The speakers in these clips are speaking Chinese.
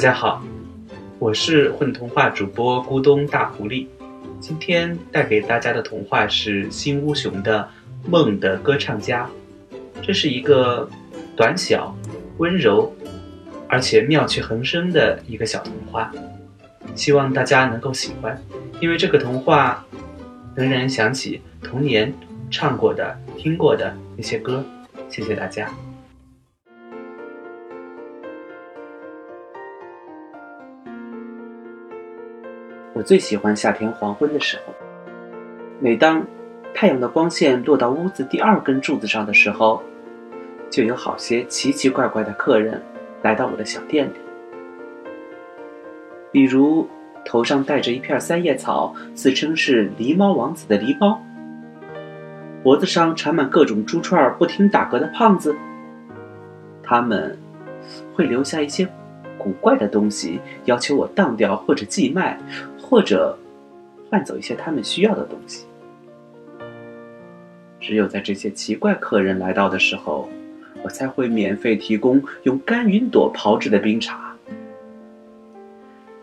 大家好，我是混童话主播咕咚大狐狸。今天带给大家的童话是新乌熊的《梦的歌唱家》。这是一个短小、温柔，而且妙趣横生的一个小童话，希望大家能够喜欢，因为这个童话能让人想起童年唱过的、听过的那些歌。谢谢大家。我最喜欢夏天黄昏的时候。每当太阳的光线落到屋子第二根柱子上的时候，就有好些奇奇怪怪的客人来到我的小店里。比如头上戴着一片三叶草，自称是狸猫王子的狸猫；脖子上缠满各种珠串不停打嗝的胖子。他们会留下一些古怪的东西，要求我当掉或者寄卖。或者换走一些他们需要的东西。只有在这些奇怪客人来到的时候，我才会免费提供用干云朵炮制的冰茶。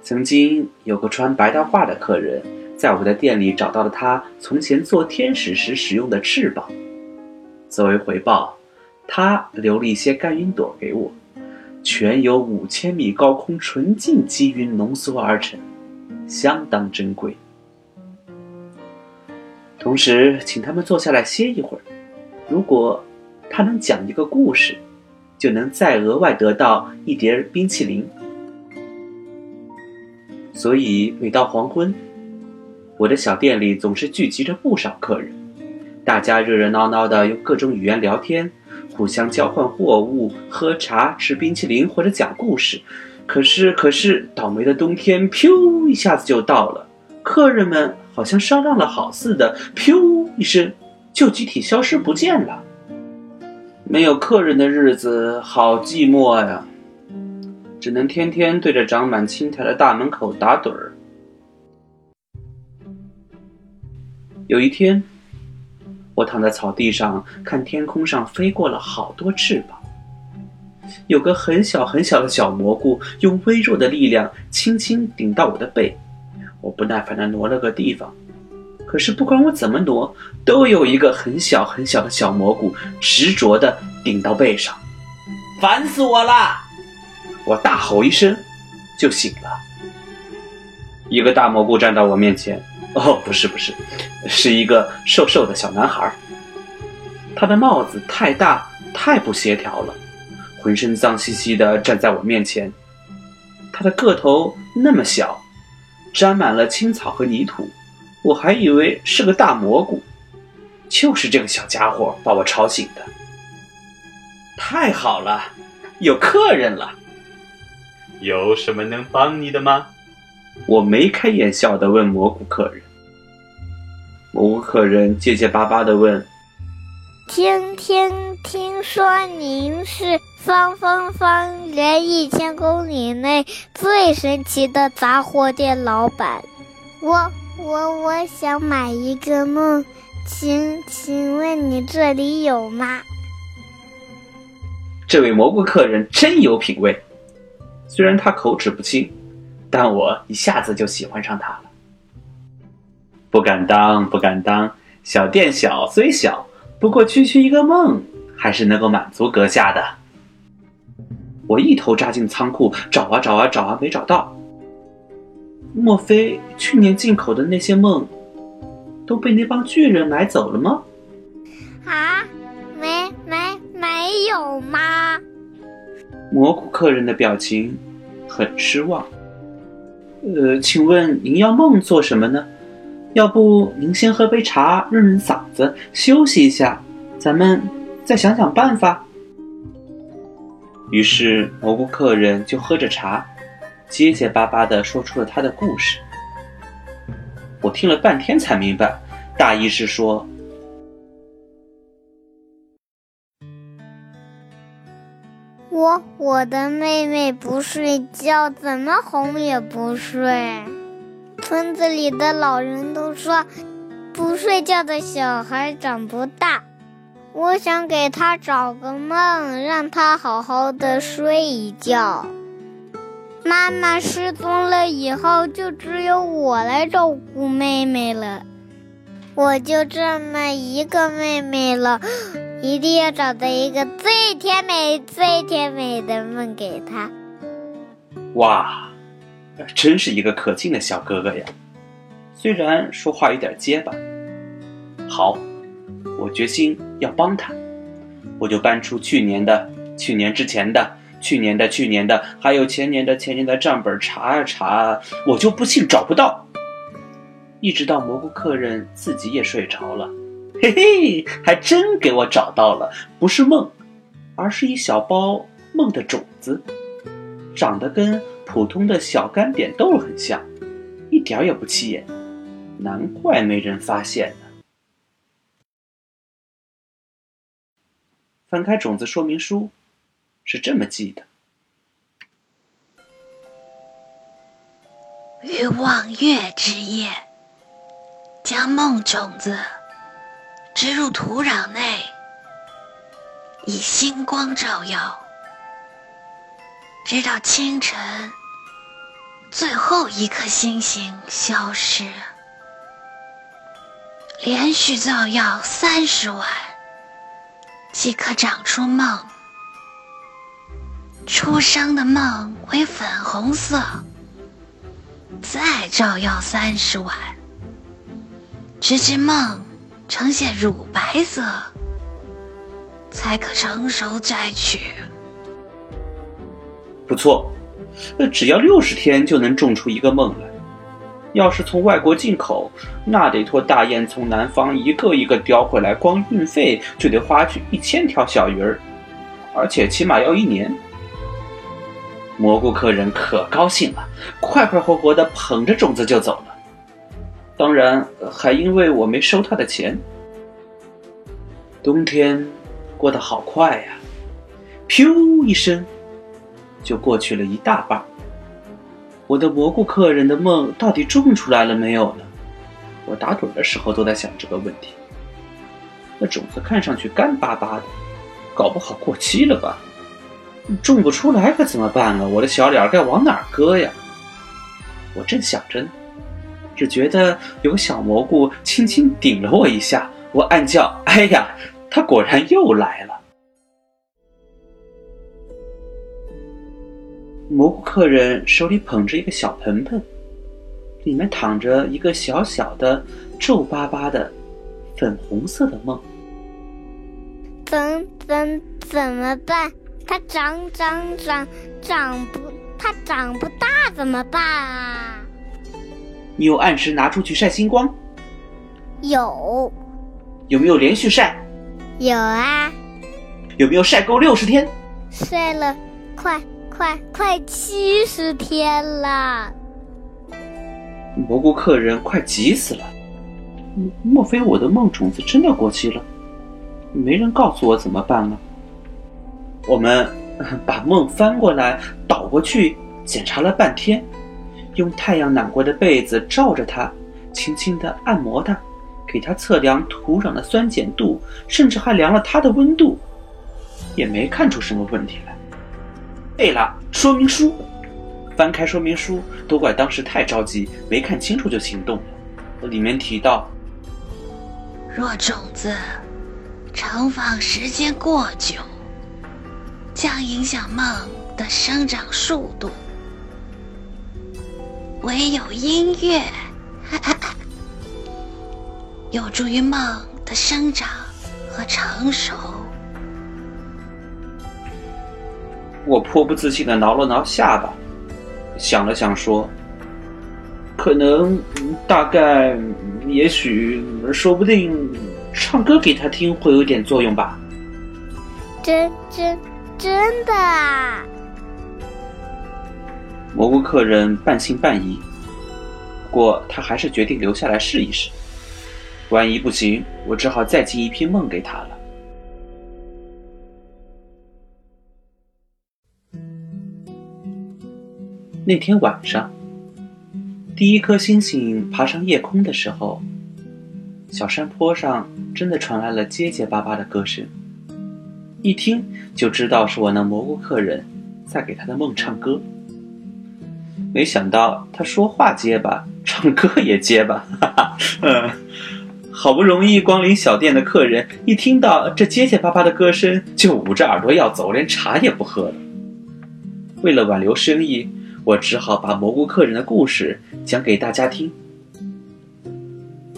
曾经有个穿白大褂的客人，在我的店里找到了他从前做天使时使用的翅膀，作为回报，他留了一些干云朵给我，全由五千米高空纯净积云浓缩而成。相当珍贵。同时，请他们坐下来歇一会儿。如果他能讲一个故事，就能再额外得到一碟冰淇淋。所以，每到黄昏，我的小店里总是聚集着不少客人，大家热热闹闹的用各种语言聊天，互相交换货物、喝茶、吃冰淇淋或者讲故事。可是，可是，倒霉的冬天，噗一下子就到了。客人们好像商量了好似的，噗一声就集体消失不见了。没有客人的日子好寂寞呀，只能天天对着长满青苔的大门口打盹儿。有一天，我躺在草地上，看天空上飞过了好多翅膀。有个很小很小的小蘑菇，用微弱的力量轻轻顶到我的背，我不耐烦地挪了个地方。可是不管我怎么挪，都有一个很小很小的小蘑菇执着地顶到背上，烦死我了！我大吼一声，就醒了。一个大蘑菇站到我面前，哦，不是不是，是一个瘦瘦的小男孩。他的帽子太大，太不协调了。浑身脏兮兮的站在我面前，他的个头那么小，沾满了青草和泥土，我还以为是个大蘑菇。就是这个小家伙把我吵醒的。太好了，有客人了。有什么能帮你的吗？我眉开眼笑的问蘑菇客人。蘑菇客人结结巴巴的问：“听听听说您是……”方方方圆一千公里内最神奇的杂货店老板，我我我想买一个梦，请请问你这里有吗？这位蘑菇客人真有品味，虽然他口齿不清，但我一下子就喜欢上他了。不敢当，不敢当，小店小虽小，不过区区一个梦，还是能够满足阁下的。我一头扎进仓库，找啊找啊找啊，没找到。莫非去年进口的那些梦都被那帮巨人买走了吗？啊，没没没有吗？蘑菇客人的表情很失望。呃，请问您要梦做什么呢？要不您先喝杯茶润润嗓子，休息一下，咱们再想想办法。于是，蘑菇客人就喝着茶，结结巴巴地说出了他的故事。我听了半天才明白，大意是说：我我的妹妹不睡觉，怎么哄也不睡。村子里的老人都说，不睡觉的小孩长不大。我想给他找个梦，让他好好的睡一觉。妈妈失踪了以后，就只有我来照顾妹妹了。我就这么一个妹妹了，一定要找到一个最甜美、最甜美的梦给她。哇，真是一个可敬的小哥哥呀！虽然说话有点结巴。好，我决心要帮他，我就搬出去年的、去年之前的、去年的、去年的，还有前年的、前年的账本查啊查啊，我就不信找不到。一直到蘑菇客人自己也睡着了，嘿嘿，还真给我找到了，不是梦，而是一小包梦的种子，长得跟普通的小干扁豆很像，一点也不起眼，难怪没人发现呢。翻开种子说明书，是这么记的：于望月之夜，将梦种子植入土壤内，以星光照耀，直到清晨最后一颗星星消失，连续照耀三十晚。即可长出梦，出生的梦为粉红色，再照耀三十晚，直至梦呈现乳白色，才可成熟摘取。不错，那只要六十天就能种出一个梦来。要是从外国进口，那得托大雁从南方一个一个叼回来，光运费就得花去一千条小鱼儿，而且起码要一年。蘑菇客人可高兴了，快快活活的捧着种子就走了，当然还因为我没收他的钱。冬天过得好快呀，噗一声，就过去了一大半。我的蘑菇客人的梦到底种出来了没有呢？我打盹的时候都在想这个问题。那种子看上去干巴巴的，搞不好过期了吧？种不出来可怎么办啊？我的小脸该往哪儿搁呀？我正想着呢，只觉得有个小蘑菇轻轻顶了我一下，我暗叫：“哎呀，它果然又来了。”蘑菇客人手里捧着一个小盆盆，里面躺着一个小小的、皱巴巴的、粉红色的梦。怎怎怎么办？它长长长长不，它长不大怎么办啊？你有按时拿出去晒星光？有。有没有连续晒？有啊。有没有晒够六十天？晒了，快。快快七十天了！蘑菇客人快急死了。莫非我的梦种子真的过期了？没人告诉我怎么办呢？我们把梦翻过来倒过去检查了半天，用太阳暖过的被子罩着它，轻轻的按摩它，给它测量土壤的酸碱度，甚至还量了它的温度，也没看出什么问题来。对了，说明书，翻开说明书，都怪当时太着急，没看清楚就行动了。里面提到，若种子盛放时间过久，将影响梦的生长速度。唯有音乐，有助于梦的生长和成熟。我颇不自信的挠了挠下巴，想了想说：“可能，大概，也许，说不定，唱歌给他听会有点作用吧。”真真真的啊！蘑菇客人半信半疑，不过他还是决定留下来试一试。万一不行，我只好再寄一批梦给他了。那天晚上，第一颗星星爬上夜空的时候，小山坡上真的传来了结结巴巴的歌声。一听就知道是我那蘑菇客人在给他的梦唱歌。没想到他说话结巴，唱歌也结巴，哈哈，嗯，好不容易光临小店的客人，一听到这结结巴巴的歌声，就捂着耳朵要走，连茶也不喝了。为了挽留生意，我只好把蘑菇客人的故事讲给大家听。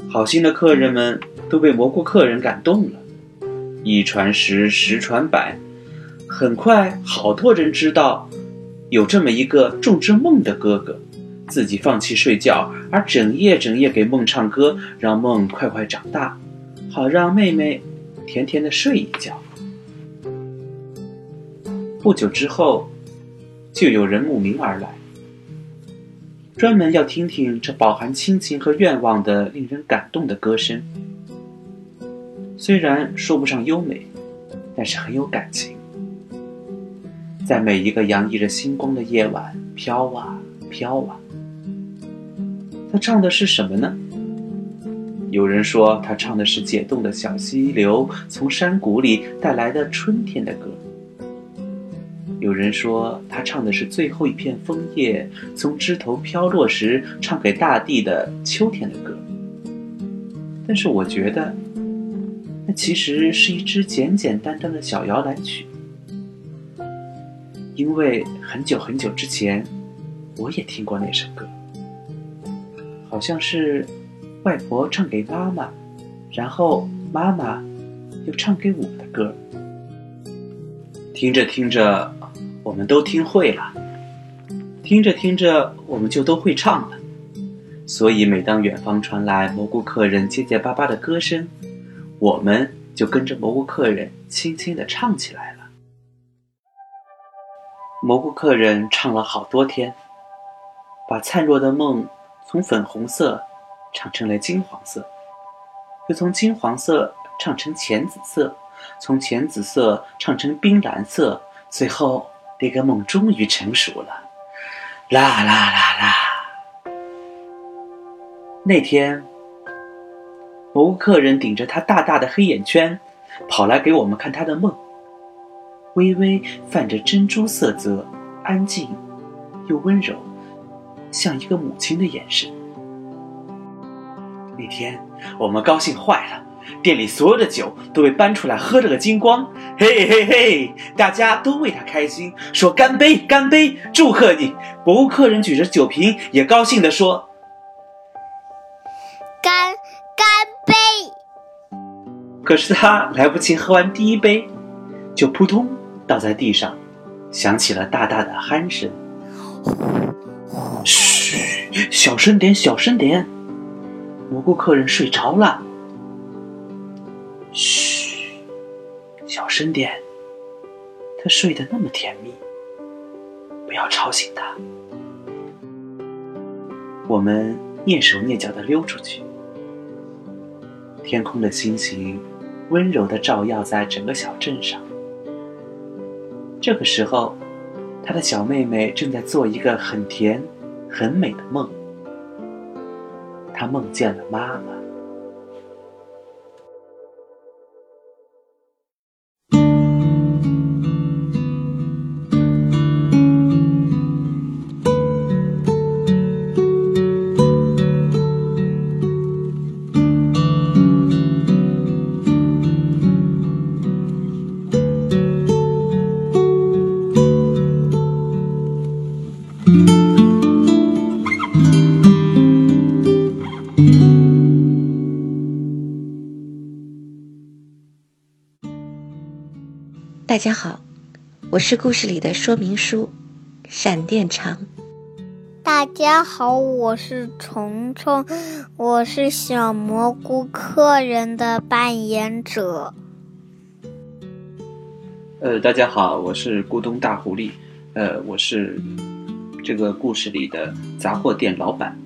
好心的客人们都被蘑菇客人感动了，一传十，十传百，很快好多人知道。有这么一个种植梦的哥哥，自己放弃睡觉，而整夜整夜给梦唱歌，让梦快快长大，好让妹妹甜甜的睡一觉。不久之后，就有人慕名而来，专门要听听这饱含亲情和愿望的令人感动的歌声。虽然说不上优美，但是很有感情。在每一个洋溢着星光的夜晚，飘啊飘啊。他唱的是什么呢？有人说他唱的是解冻的小溪流从山谷里带来的春天的歌。有人说他唱的是最后一片枫叶从枝头飘落时唱给大地的秋天的歌。但是我觉得，那其实是一支简简单单的小摇篮曲。因为很久很久之前，我也听过那首歌，好像是外婆唱给妈妈，然后妈妈又唱给我的歌。听着听着，我们都听会了；听着听着，我们就都会唱了。所以，每当远方传来蘑菇客人结结巴巴的歌声，我们就跟着蘑菇客人轻轻地唱起来了。蘑菇客人唱了好多天，把灿若的梦从粉红色唱成了金黄色，又从金黄色唱成浅紫色，从浅紫色唱成冰蓝色，最后那个梦终于成熟了。啦啦啦啦！那天，蘑菇客人顶着他大大的黑眼圈，跑来给我们看他的梦。微微泛着珍珠色泽，安静又温柔，像一个母亲的眼神。那天我们高兴坏了，店里所有的酒都被搬出来喝了个精光。嘿嘿嘿，大家都为他开心，说干杯干杯，祝贺你！博物客人举着酒瓶，也高兴地说：干干杯。可是他来不及喝完第一杯，就扑通。倒在地上，响起了大大的鼾声。嘘，小声点，小声点。蘑菇客人睡着了。嘘，小声点。他睡得那么甜蜜，不要吵醒他。我们蹑手蹑脚地溜出去。天空的星星温柔地照耀在整个小镇上。这个时候，他的小妹妹正在做一个很甜、很美的梦。她梦见了妈妈。大家好，我是故事里的说明书，闪电长。大家好，我是虫虫，我是小蘑菇客人的扮演者。呃，大家好，我是咕咚大狐狸，呃，我是这个故事里的杂货店老板。